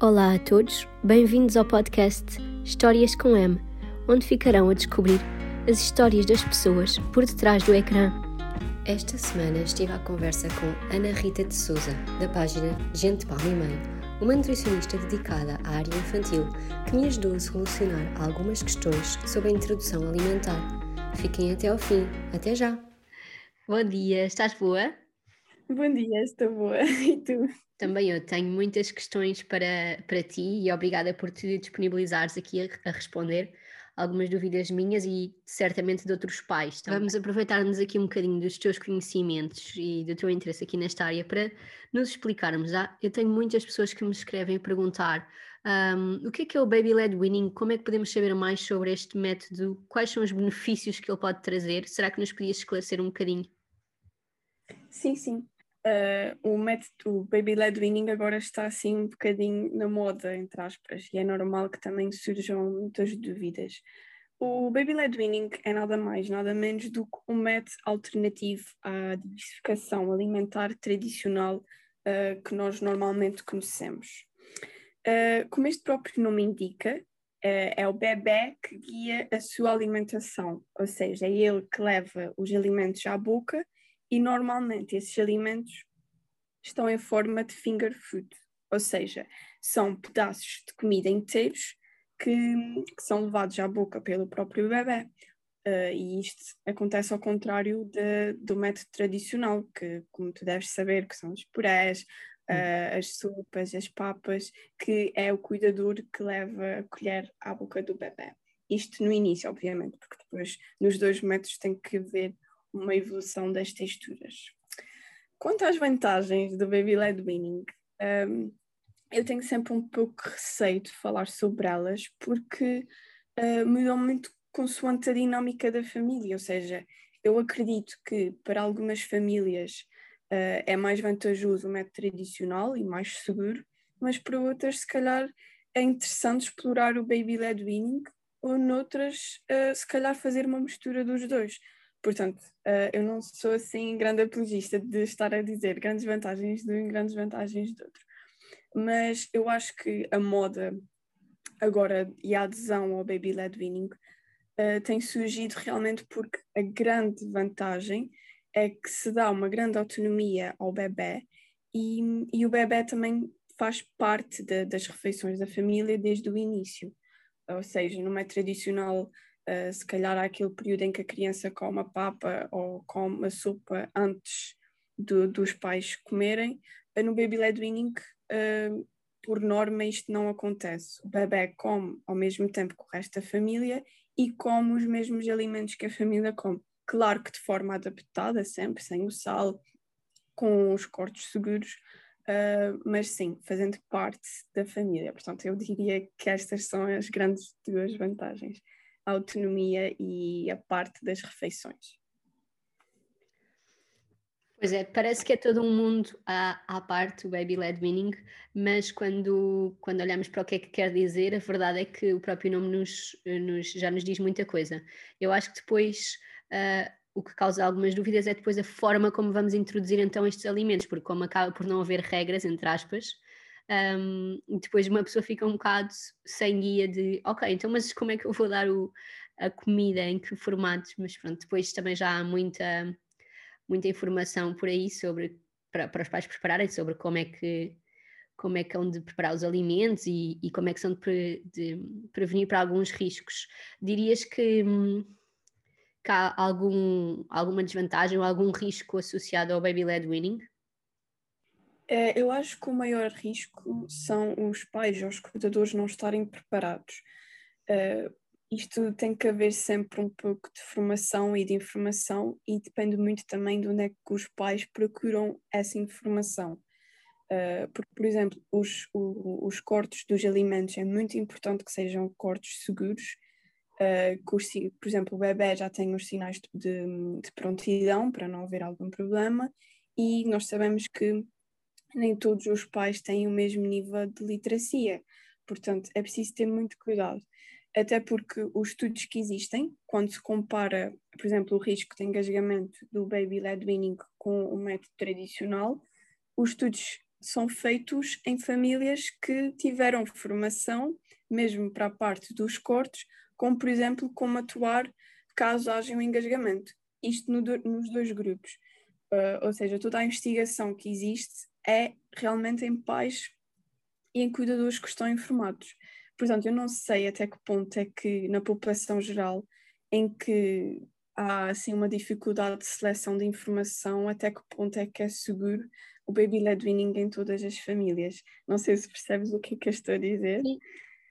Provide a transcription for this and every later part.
Olá a todos, bem-vindos ao podcast Histórias com M, onde ficarão a descobrir as histórias das pessoas por detrás do ecrã. Esta semana estive à conversa com Ana Rita de Souza, da página Gente Palma e Mãe, uma nutricionista dedicada à área infantil que me ajudou a solucionar algumas questões sobre a introdução alimentar. Fiquem até ao fim. Até já! Bom dia, estás boa? Bom dia, estou boa. E tu? Também eu tenho muitas questões para, para ti e obrigada por te disponibilizares aqui a, a responder algumas dúvidas minhas e certamente de outros pais. Então, vamos aproveitar-nos aqui um bocadinho dos teus conhecimentos e do teu interesse aqui nesta área para nos explicarmos. Ah, eu tenho muitas pessoas que me escrevem a perguntar um, o que é que é o Baby Led Winning, como é que podemos saber mais sobre este método, quais são os benefícios que ele pode trazer, será que nos podias esclarecer um bocadinho? Sim, sim uh, o método Baby Led Winning agora está assim um bocadinho na moda, entre aspas, e é normal que também surjam muitas dúvidas. O Baby Led Winning é nada mais, nada menos do que um método alternativo à diversificação alimentar tradicional uh, que nós normalmente conhecemos. Uh, como este próprio nome indica, uh, é o bebê que guia a sua alimentação, ou seja, é ele que leva os alimentos à boca e normalmente esses alimentos estão em forma de finger food, ou seja, são pedaços de comida inteiros que, que são levados à boca pelo próprio bebê. Uh, e isto acontece ao contrário de, do método tradicional, que, como tu deves saber, que são os purés, uh, as sopas, as papas, que é o cuidador que leva a colher à boca do bebê. Isto no início, obviamente, porque depois nos dois métodos tem que haver uma evolução das texturas. Quanto às vantagens do Baby Led Winning, um, eu tenho sempre um pouco receio de falar sobre elas porque uh, mudam muito consoante a dinâmica da família, ou seja, eu acredito que para algumas famílias uh, é mais vantajoso o método tradicional e mais seguro, mas para outras, se calhar, é interessante explorar o Baby Led Winning ou noutras, uh, se calhar, fazer uma mistura dos dois. Portanto, uh, eu não sou assim grande apologista de estar a dizer grandes vantagens de um e grandes vantagens de outro. Mas eu acho que a moda agora e a adesão ao Baby Led Winning uh, tem surgido realmente porque a grande vantagem é que se dá uma grande autonomia ao bebê e, e o bebê também faz parte de, das refeições da família desde o início. Ou seja, não é tradicional Uh, se calhar aquele período em que a criança come a papa ou come a sopa antes do, dos pais comerem. Uh, no baby led weaning, uh, por norma, isto não acontece. O bebê come ao mesmo tempo que o resto da família e come os mesmos alimentos que a família come. Claro que de forma adaptada, sempre, sem o sal, com os cortes seguros, Uh, mas sim, fazendo parte da família. Portanto, eu diria que estas são as grandes duas vantagens a autonomia e a parte das refeições. Pois é, parece que é todo um mundo à, à parte o Baby Led Meaning, mas quando, quando olhamos para o que é que quer dizer, a verdade é que o próprio nome nos, nos já nos diz muita coisa. Eu acho que depois uh, o que causa algumas dúvidas é depois a forma como vamos introduzir então estes alimentos, porque como acaba por não haver regras, entre aspas, um, depois uma pessoa fica um bocado sem guia de ok, então mas como é que eu vou dar o, a comida, em que formatos? Mas pronto, depois também já há muita, muita informação por aí sobre para, para os pais prepararem sobre como é que como é que hão de preparar os alimentos e, e como é que são de, pre, de, prevenir para alguns riscos. Dirias que, que há algum, alguma desvantagem ou algum risco associado ao baby-led winning? É, eu acho que o maior risco são os pais ou os cuidadores não estarem preparados. Uh, isto tem que haver sempre um pouco de formação e de informação e depende muito também de onde é que os pais procuram essa informação. Uh, porque, por exemplo, os, o, os cortes dos alimentos é muito importante que sejam cortes seguros, uh, que os, por exemplo, o bebê já tem os sinais de, de prontidão para não haver algum problema e nós sabemos que nem todos os pais têm o mesmo nível de literacia. Portanto, é preciso ter muito cuidado. Até porque os estudos que existem, quando se compara, por exemplo, o risco de engasgamento do baby led weaning com o método tradicional, os estudos são feitos em famílias que tiveram formação, mesmo para a parte dos cortes, como por exemplo como atuar caso haja um engasgamento. Isto no, nos dois grupos. Uh, ou seja, toda a investigação que existe é realmente em pais e em cuidadores que estão informados. Portanto, eu não sei até que ponto é que na população geral em que há assim uma dificuldade de seleção de informação, até que ponto é que é seguro o baby led weaning em todas as famílias. Não sei se percebes o que é que eu estou a dizer. Sim,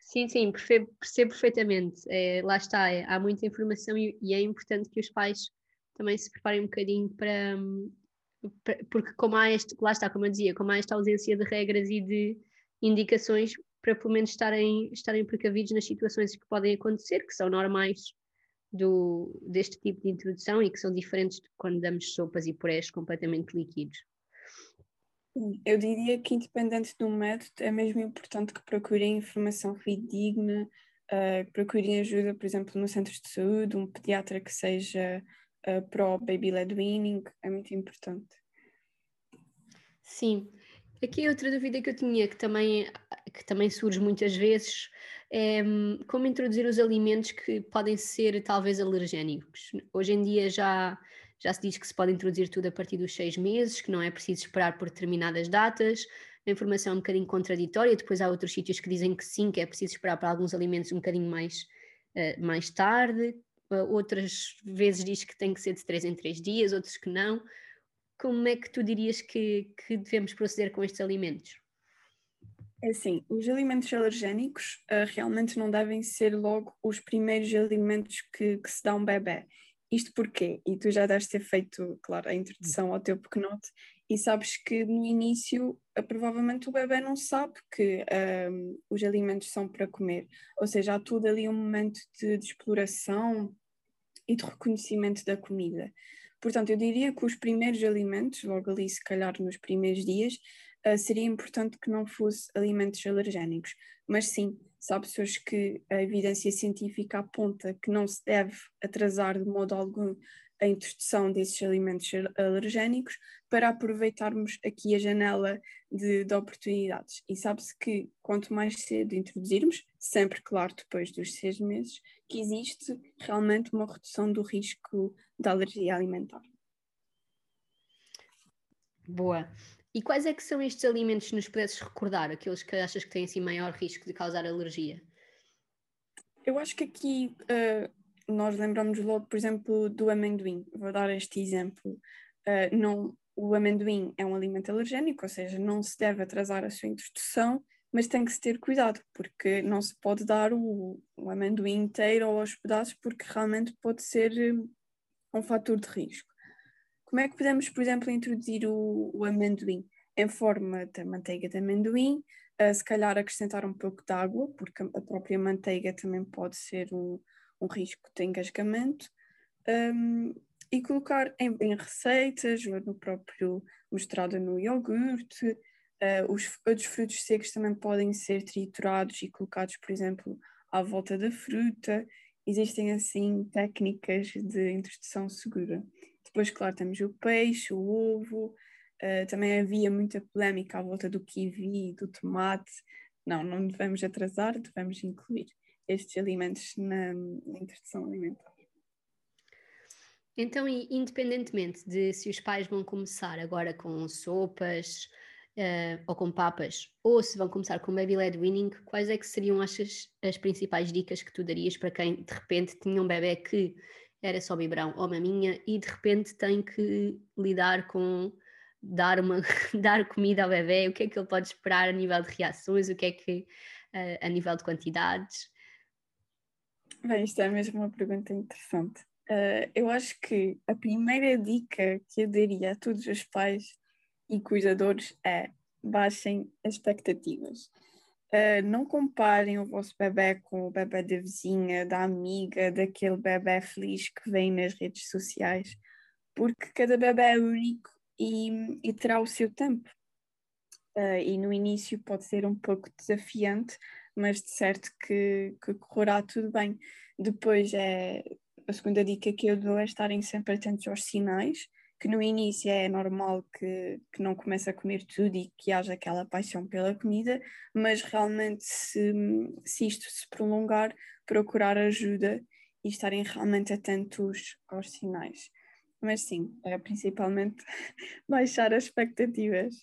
sim, sim percebo, percebo perfeitamente. É, lá está, é, há muita informação e, e, é importante que os pais também se preparem um bocadinho para, para, porque como há este, lá está, como eu dizia, como há esta ausência de regras e de indicações para pelo menos estarem, estarem precavidos nas situações que podem acontecer, que são normais do, deste tipo de introdução e que são diferentes de quando damos sopas e purés completamente líquidos. Eu diria que, independente do método, é mesmo importante que procurem informação fidedigna, uh, procurem ajuda, por exemplo, no centro de saúde, um pediatra que seja uh, pró-baby-led weaning, é muito importante. Sim. Aqui outra dúvida que eu tinha, que também, que também surge muitas vezes, é como introduzir os alimentos que podem ser talvez alergénicos. Hoje em dia já já se diz que se pode introduzir tudo a partir dos seis meses, que não é preciso esperar por determinadas datas. A informação é um bocadinho contraditória. Depois há outros sítios que dizem que sim, que é preciso esperar para alguns alimentos um bocadinho mais, uh, mais tarde. Outras vezes diz que tem que ser de três em três dias, outros que não. Como é que tu dirias que, que devemos proceder com estes alimentos? É assim, os alimentos alergénicos uh, realmente não devem ser logo os primeiros alimentos que, que se dá um bebê. Isto porquê? E tu já deves ter feito, claro, a introdução ao teu pequenote e sabes que no início uh, provavelmente o bebê não sabe que um, os alimentos são para comer. Ou seja, há tudo ali um momento de, de exploração e de reconhecimento da comida. Portanto, eu diria que os primeiros alimentos, logo ali se calhar nos primeiros dias, uh, seria importante que não fosse alimentos alergénicos. Mas sim, Sabe pessoas que a evidência científica aponta que não se deve atrasar de modo algum a introdução desses alimentos alergénicos para aproveitarmos aqui a janela de, de oportunidades. E sabe-se que quanto mais cedo introduzirmos, sempre claro depois dos seis meses, que existe realmente uma redução do risco da alergia alimentar. Boa. E quais é que são estes alimentos, se nos pudesses recordar, aqueles que achas que têm assim maior risco de causar alergia? Eu acho que aqui uh, nós lembramos logo, por exemplo, do amendoim. Vou dar este exemplo. Uh, não, o amendoim é um alimento alergénico, ou seja, não se deve atrasar a sua introdução, mas tem que se ter cuidado, porque não se pode dar o, o amendoim inteiro ou aos pedaços, porque realmente pode ser um, um fator de risco. Como é que podemos, por exemplo, introduzir o, o amendoim em forma de manteiga de amendoim? Se calhar acrescentar um pouco de água, porque a própria manteiga também pode ser um, um risco de engasgamento. Um, e colocar em, em, receitas, ou no próprio mostrado no iogurte. Uh, os outros frutos secos também podem ser triturados e colocados, por exemplo, à volta da fruta. Existem assim técnicas de introdução segura. Depois, claro, temos o peixe, o ovo, uh, também havia muita polémica à volta do kiwi, do tomate. Não, não devemos atrasar, devemos incluir estes alimentos na, na introdução alimentar. Então, independentemente de se os pais vão começar agora com sopas uh, ou com papas, ou se vão começar com baby led weaning, quais é que seriam as, as principais dicas que tu darias para quem de repente tinha um bebê que era só biberão ou maminha e de repente tem que lidar com dar, uma, dar comida ao bebê, o que é que ele pode esperar a nível de reações, o que é que uh, a nível de quantidades? Bem, isto é mesmo uma pergunta interessante. Uh, eu acho que a primeira dica que eu daria a todos os pais e cuidadores é baixem as expectativas. Uh, não comparem o vosso bebê com o bebê da vizinha, da amiga, daquele bebê feliz que vem nas redes sociais, porque cada bebê é único e, e terá o seu tempo. Uh, e no início pode ser um pouco desafiante, mas de certo que, que correrá tudo bem. Depois é a segunda dica que eu dou é estarem sempre atentos aos sinais que no início é normal que, que não comece a comer tudo e que haja aquela paixão pela comida, mas realmente se, se isto se prolongar, procurar ajuda e estarem realmente atentos aos sinais. Mas sim, é principalmente baixar as expectativas.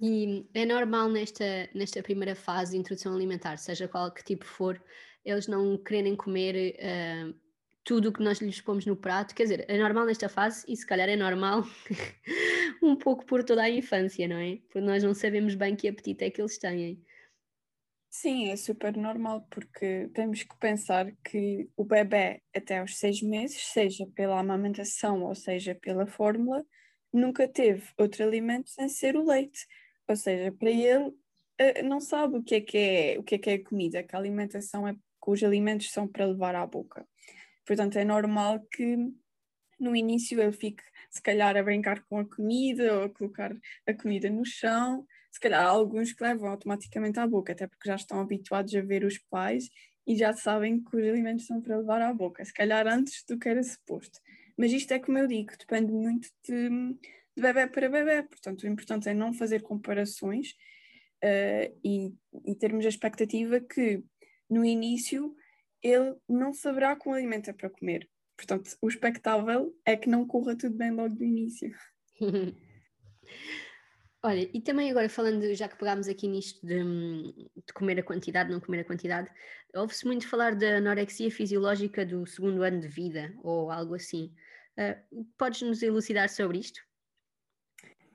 E é normal nesta, nesta primeira fase de introdução alimentar, seja qual que tipo for, eles não quererem comer uh, tudo o que nós lhes pomos no prato. Quer dizer, é normal nesta fase e se calhar é normal um pouco por toda a infância, não é? Porque nós não sabemos bem que apetite é que eles têm. Sim, é super normal, porque temos que pensar que o bebê até aos seis meses, seja pela amamentação ou seja pela fórmula, nunca teve outro alimento sem ser o leite. Ou seja, para ele eh, não sabe o que é que é, o que é que é comida, que a alimentação é que os alimentos são para levar à boca. Portanto, é normal que no início ele fique, se calhar, a brincar com a comida ou a colocar a comida no chão. Se calhar, há alguns que levam automaticamente à boca, até porque já estão habituados a ver os pais e já sabem que os alimentos são para levar à boca, se calhar antes do que era suposto. Mas isto é como eu digo, depende muito de, de bebê para bebê, portanto, o importante é não fazer comparações uh, e, e termos a expectativa que no início ele não saberá com alimento é para comer. Portanto, o expectável é que não corra tudo bem logo do início. Olha, e também agora falando, já que pegámos aqui nisto de, de comer a quantidade, não comer a quantidade, ouve-se muito falar da anorexia fisiológica do segundo ano de vida, ou algo assim. Uh, podes nos elucidar sobre isto?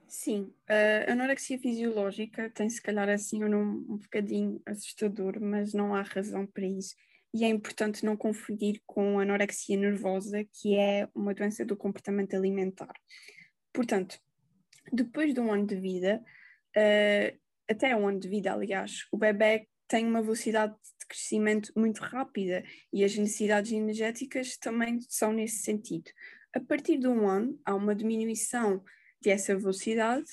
Sim, a anorexia fisiológica tem se calhar assim um, um bocadinho assustador, mas não há razão para isso e é importante não confundir com anorexia nervosa, que é uma doença do comportamento alimentar. Portanto, depois de um ano de vida, uh, até um ano de vida, aliás, o bebê tem uma velocidade de crescimento muito rápida e as necessidades energéticas também são nesse sentido. A partir de um ano, há uma diminuição dessa velocidade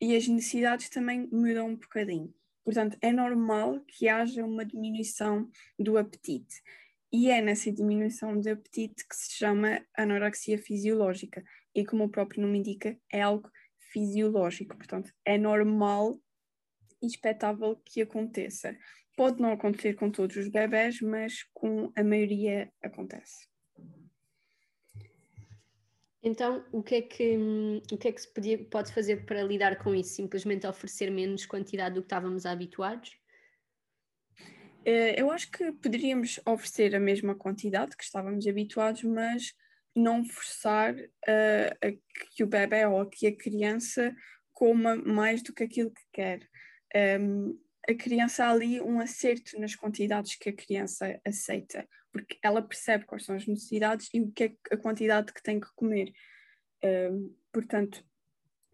e as necessidades também mudam um bocadinho. Portanto, é normal que haja uma diminuição do apetite. E é nessa diminuição do apetite que se chama anorexia fisiológica. E como o próprio nome indica, é algo fisiológico. Portanto, é normal e expectável que aconteça. Pode não acontecer com todos os bebés, mas com a maioria acontece. Então, o que é que, o que, é que se podia, pode fazer para lidar com isso? Simplesmente oferecer menos quantidade do que estávamos habituados? Eh, eu acho que poderíamos oferecer a mesma quantidade que estávamos habituados, mas não forçar uh, que o bebê ou que a criança coma mais do que aquilo que quer. Um, ehm, a criança ali um acerto nas quantidades que a criança aceita porque ela percebe quais são as necessidades e o que é a quantidade que tem que comer. Uh, portanto,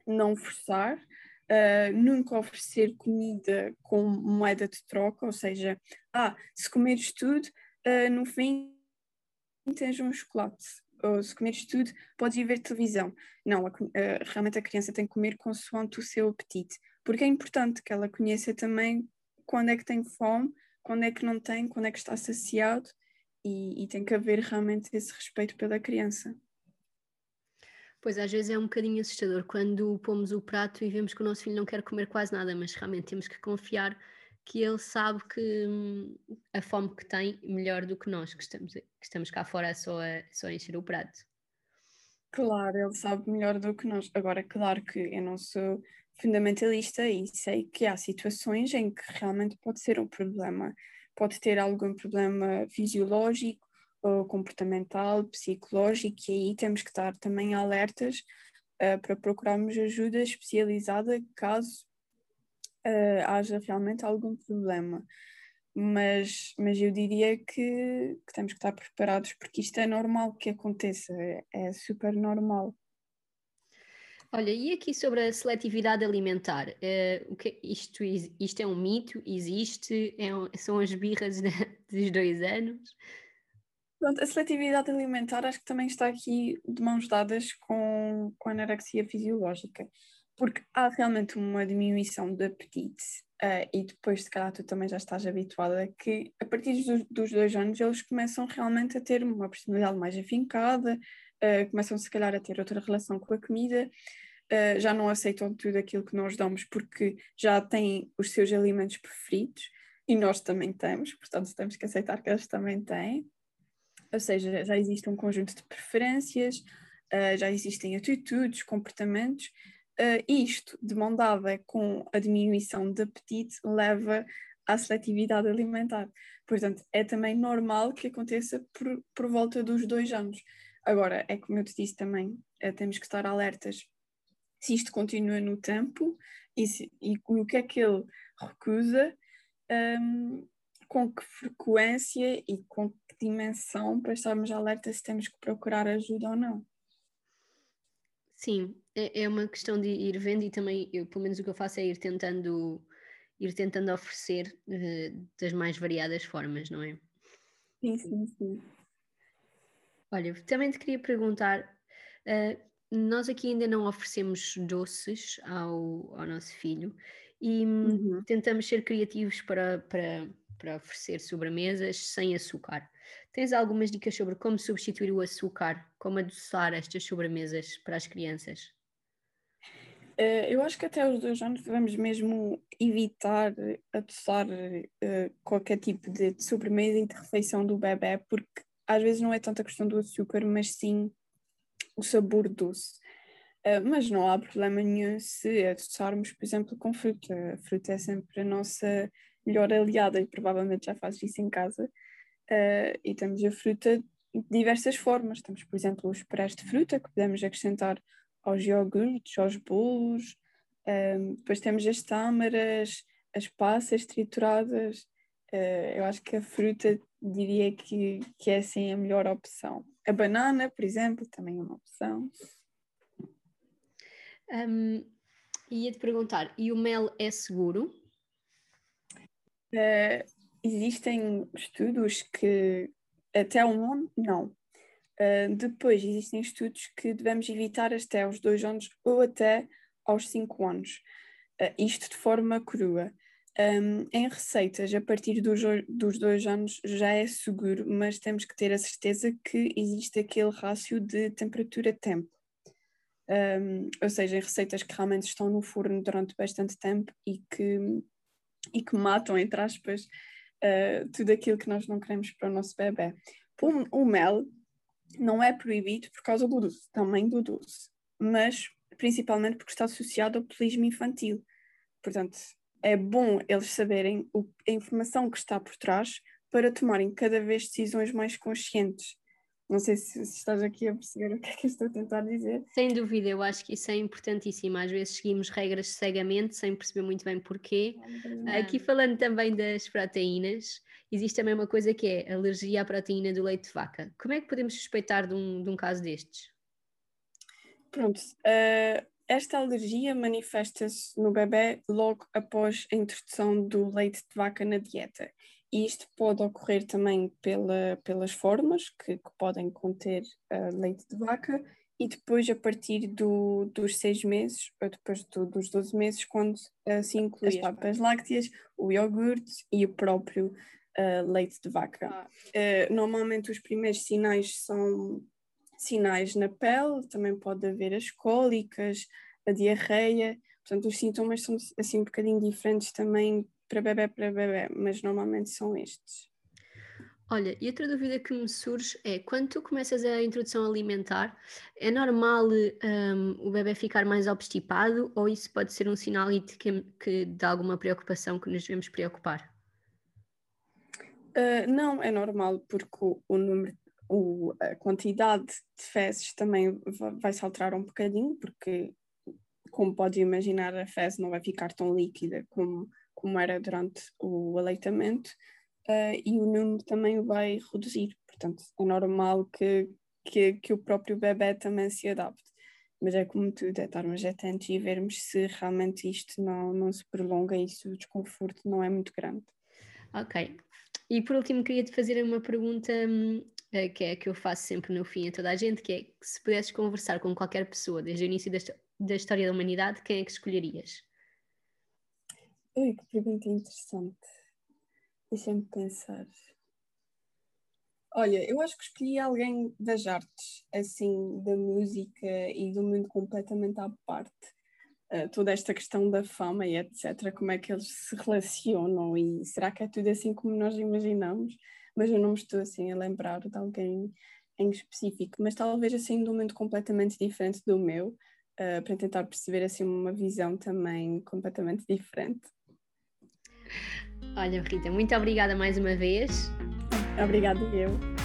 não forçar, uh, nunca oferecer comida com moeda de troca, ou seja, ah, se comeres tudo, uh, no fim tens um chocolate. Ou se comeres tudo, podes ir ver televisão. Não, a, realmente a criança tem que comer consoante o seu apetite, porque é importante que ela conheça também quando é que tem fome, quando é que não tem, quando é que está saciado e, e tem que haver realmente esse respeito pela criança. Pois às vezes é um bocadinho assustador quando pomos o prato e vemos que o nosso filho não quer comer quase nada, mas realmente temos que confiar que ele sabe que hum, a fome que tem melhor do que nós, que estamos, que estamos cá fora só a, só a encher o prato. Claro, ele sabe melhor do que nós. Agora, claro que eu não sou fundamentalista e sei que há situações em que realmente pode ser um problema pode ter algum problema fisiológico ou comportamental, psicológico, e aí temos que estar também alertas uh, para procurarmos ajuda especializada caso uh, haja realmente algum problema. Mas, mas eu diria que, que, temos que estar preparados porque isto é normal que aconteça, é, é super normal. Olha, e aqui sobre a seletividade alimentar, uh, o que, isto, isto é um mito? Existe? É um, são as birras de, dos dois anos? Pronto, a seletividade alimentar acho que também está aqui de mãos dadas com, com a anorexia fisiológica, porque há realmente uma diminuição de apetite uh, e depois, se calhar, tu também já estás habituada que a partir dos, dois anos eles começam realmente a ter uma personalidade mais afincada, uh, começam se calhar a ter outra relação com a comida, uh, já não aceitam tudo aquilo que nós damos porque já têm os seus alimentos preferidos e nós também temos, portanto temos que aceitar que eles também têm. Ou seja, já existe um conjunto de preferências, já existem atitudes, comportamentos, uh, isto, de mão dada com a diminuição de apetite, leva à seletividade alimentar. Portanto, é também normal que aconteça por, por volta dos dois anos. Agora, é como eu te disse também, uh, temos que estar alertas se isto continua no tempo e, se, e o que é que ele recusa, um, com que frequência e com que dimensão para estarmos alertas se temos que procurar ajuda ou não. Sim, é, é uma questão de ir vendo e também, eu, pelo menos o que eu faço é ir tentando ir tentando oferecer uh, das mais variadas formas, não é? Sim, sim, sim. Olha, também te queria perguntar, uh, nós aqui ainda não oferecemos doces ao, ao nosso filho e uhum. tentamos ser criativos para, para, para oferecer sobremesas sem açúcar. Tens algumas dicas sobre como substituir o açúcar, como adoçar estas sobremesas para as crianças? Uh, eu acho que até os dois anos devemos mesmo evitar adoçar uh, qualquer tipo de, de sobremesa e de refeição do bebê, porque às vezes não é tanta questão do açúcar, mas sim o sabor doce. Uh, mas não há problema nenhum se adoçarmos, por exemplo, com fruta. A fruta é sempre a nossa melhor aliada e provavelmente já fazes isso em casa. Uh, e temos a fruta de diversas formas. Temos, por exemplo, os purés de fruta que podemos acrescentar aos iogurtes, aos bolos. Um, depois temos as tâmaras, as passas trituradas. Uh, eu acho que a fruta diria que, que é assim a melhor opção. A banana, por exemplo, também é uma opção. Um, ia-te perguntar, e o mel é seguro? Uh, existem estudos que até um ano, não. Uh, depois existem estudos que devemos evitar até aos dois anos ou até aos cinco anos. Uh, isto de forma crua. Um, em receitas, a partir dos, dos dois anos já é seguro, mas temos que ter a certeza que existe aquele rácio de temperatura-tempo. Um, ou seja, em receitas que realmente estão no forno durante bastante tempo e que, e que matam, entre aspas, uh, tudo aquilo que nós não queremos para o nosso bebê. O, o mel não é proibido por causa do doce, também do doce, mas principalmente porque está associado ao pelismo infantil. Portanto, é bom eles saberem o, a informação que está por trás para tomarem cada vez decisões mais conscientes. Não sei se, se, estás aqui a perceber o que é que eu estou a tentar dizer. Sem dúvida, eu acho que isso é importantíssimo. Às vezes seguimos regras cegamente, sem perceber muito bem porquê. É aqui falando também das proteínas, existe também uma coisa que é alergia à proteína do leite de vaca. Como é que podemos suspeitar de um, de um caso destes? Pronto, uh, esta alergia manifesta-se no bebê logo após a introdução do leite de vaca na dieta. E isto pode ocorrer também pela, pelas formas que, que podem conter uh, leite de vaca e depois a partir do, dos seis meses, ou depois do, dos 12 meses, quando uh, se inclui as papas lácteas, o iogurte e o próprio uh, leite de vaca. Ah. normalmente os primeiros sinais são sinais na pele, também pode haver as cólicas, a diarreia, portanto os sintomas são assim um bocadinho diferentes também para bebê para bebê, mas normalmente são estes. Olha, e outra dúvida que me surge é, quando tu começas a introdução alimentar, é normal um, o bebê ficar mais obstipado ou isso pode ser um sinal de, que, que, de alguma preocupação que nos devemos preocupar? Uh, não, é normal porque o, o número o, a quantidade de fezes também vai se alterar um bocadinho, porque, como pode imaginar, a fezes não vai ficar tão líquida como, como era durante o aleitamento, uh, e o número também vai reduzir. Portanto, é normal que, que, que o próprio bebê também se adapte. Mas é como tudo, é estarmos atentos e vermos se realmente isto não, não se prolonga e se o desconforto não é muito grande. Ok. E por último, queria-te fazer uma pergunta hum, eh, que é que eu faço sempre no fim a toda a gente, que é que se pudesses conversar com qualquer pessoa desde o início da, da história da humanidade, quem é que escolherias? Ui, que pergunta interessante. Deixa-me pensar. Olha, eu acho que escolhi alguém das artes, assim, da música e do mundo completamente à parte. Uh, toda esta questão da fama e etc., como é que eles se relacionam e será que é tudo assim como nós imaginamos? Mas eu não me estou assim a lembrar de alguém em específico, mas talvez assim de um mundo completamente diferente do meu, uh, para tentar perceber assim uma visão também completamente diferente. Olha, Rita, muito obrigada mais uma vez. Obrigada eu.